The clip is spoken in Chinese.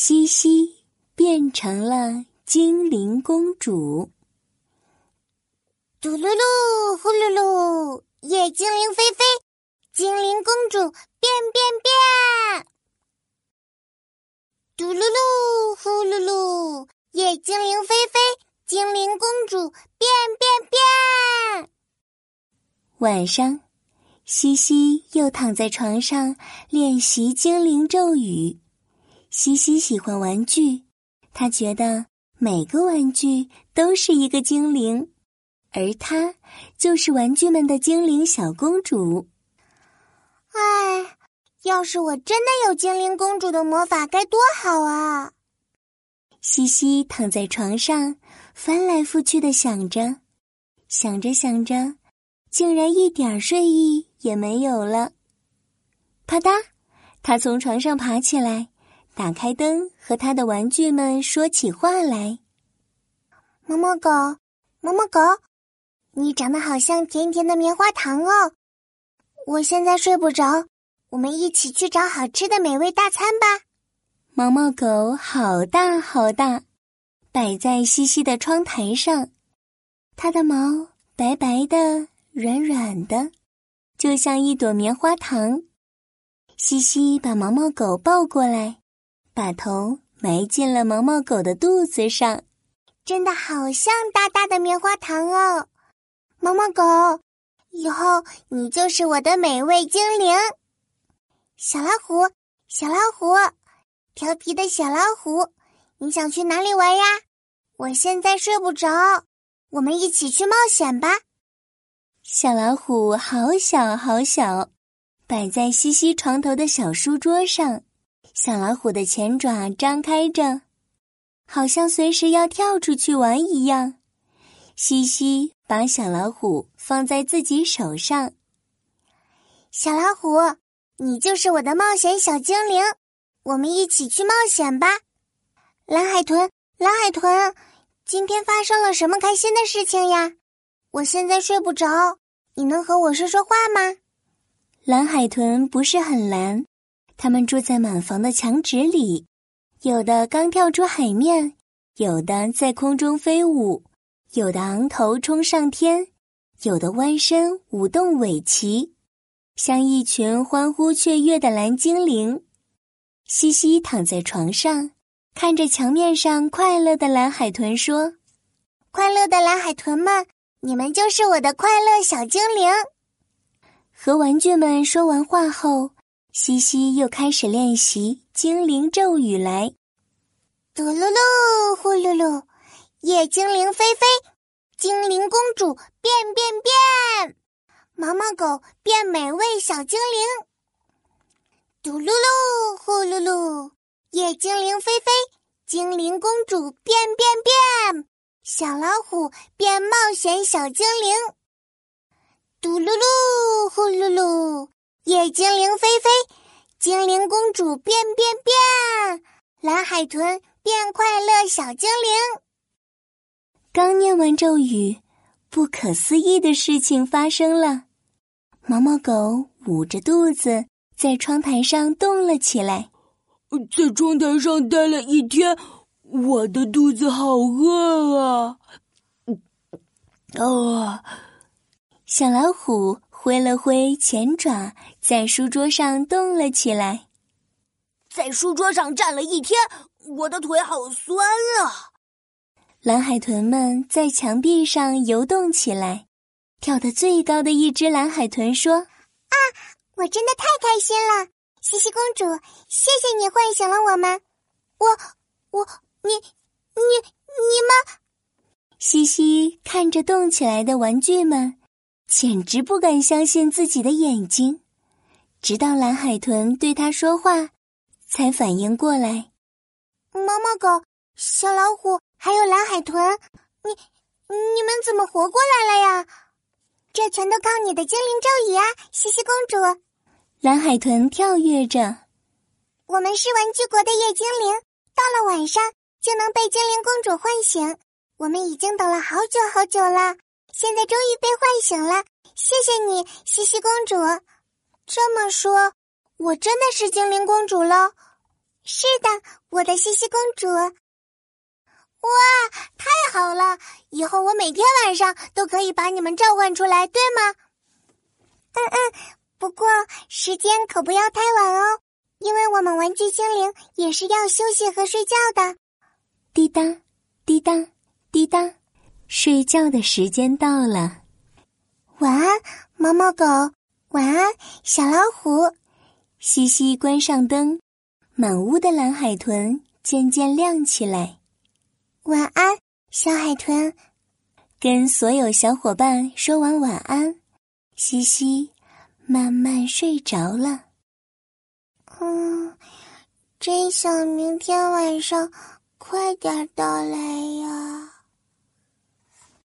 西西变成了精灵公主。嘟噜噜，呼噜噜，夜精灵飞飞，精灵公主变变变。嘟噜噜，呼噜噜，夜精灵飞飞，精灵公主变变变。晚上，西西又躺在床上练习精灵咒语。西西喜欢玩具，他觉得每个玩具都是一个精灵，而她就是玩具们的精灵小公主。唉，要是我真的有精灵公主的魔法，该多好啊！西西躺在床上，翻来覆去的想着，想着想着，竟然一点睡意也没有了。啪嗒，他从床上爬起来。打开灯，和他的玩具们说起话来。毛毛狗，毛毛狗，你长得好像甜甜的棉花糖哦！我现在睡不着，我们一起去找好吃的美味大餐吧。毛毛狗好大好大，摆在西西的窗台上，它的毛白白的、软软的，就像一朵棉花糖。西西把毛毛狗抱过来。把头埋进了毛毛狗的肚子上，真的好像大大的棉花糖哦！毛毛狗，以后你就是我的美味精灵。小老虎，小老虎，调皮的小老虎，你想去哪里玩呀？我现在睡不着，我们一起去冒险吧。小老虎好小好小，摆在西西床头的小书桌上。小老虎的前爪张开着，好像随时要跳出去玩一样。西西把小老虎放在自己手上。小老虎，你就是我的冒险小精灵，我们一起去冒险吧。蓝海豚，蓝海豚，今天发生了什么开心的事情呀？我现在睡不着，你能和我说说话吗？蓝海豚不是很蓝。他们住在满房的墙纸里，有的刚跳出海面，有的在空中飞舞，有的昂头冲上天，有的弯身舞动尾鳍，像一群欢呼雀跃的蓝精灵。西西躺在床上，看着墙面上快乐的蓝海豚，说：“快乐的蓝海豚们，你们就是我的快乐小精灵。”和玩具们说完话后。西西又开始练习精灵咒语来，嘟噜噜，呼噜噜，夜精灵飞飞，精灵公主变变变，毛毛狗变美味小精灵，嘟噜噜，呼噜噜，夜精灵飞飞，精灵公主变变变，小老虎变冒险小精灵，嘟噜噜，呼噜噜。夜精灵飞飞，精灵公主变变变，蓝海豚变快乐小精灵。刚念完咒语，不可思议的事情发生了。毛毛狗捂着肚子在窗台上动了起来。在窗台上待了一天，我的肚子好饿啊！哦，小老虎。挥了挥前爪，在书桌上动了起来。在书桌上站了一天，我的腿好酸啊！蓝海豚们在墙壁上游动起来。跳得最高的一只蓝海豚说：“啊，我真的太开心了！西西公主，谢谢你唤醒了我们。我、我、你、你、你们。”西西看着动起来的玩具们。简直不敢相信自己的眼睛，直到蓝海豚对他说话，才反应过来。毛毛狗、小老虎还有蓝海豚，你你们怎么活过来了呀？这全都靠你的精灵咒语啊，西西公主！蓝海豚跳跃着。我们是玩具国的夜精灵，到了晚上就能被精灵公主唤醒。我们已经等了好久好久了。现在终于被唤醒了，谢谢你，西西公主。这么说，我真的是精灵公主喽。是的，我的西西公主。哇，太好了！以后我每天晚上都可以把你们召唤出来，对吗？嗯嗯，不过时间可不要太晚哦，因为我们玩具精灵也是要休息和睡觉的。滴答，滴答，滴答，睡觉的时间到了。晚安，毛毛狗。晚安，小老虎。西西关上灯。满屋的蓝海豚渐渐亮起来。晚安，小海豚。跟所有小伙伴说完晚安，西西慢慢睡着了。嗯，真想明天晚上快点到来呀。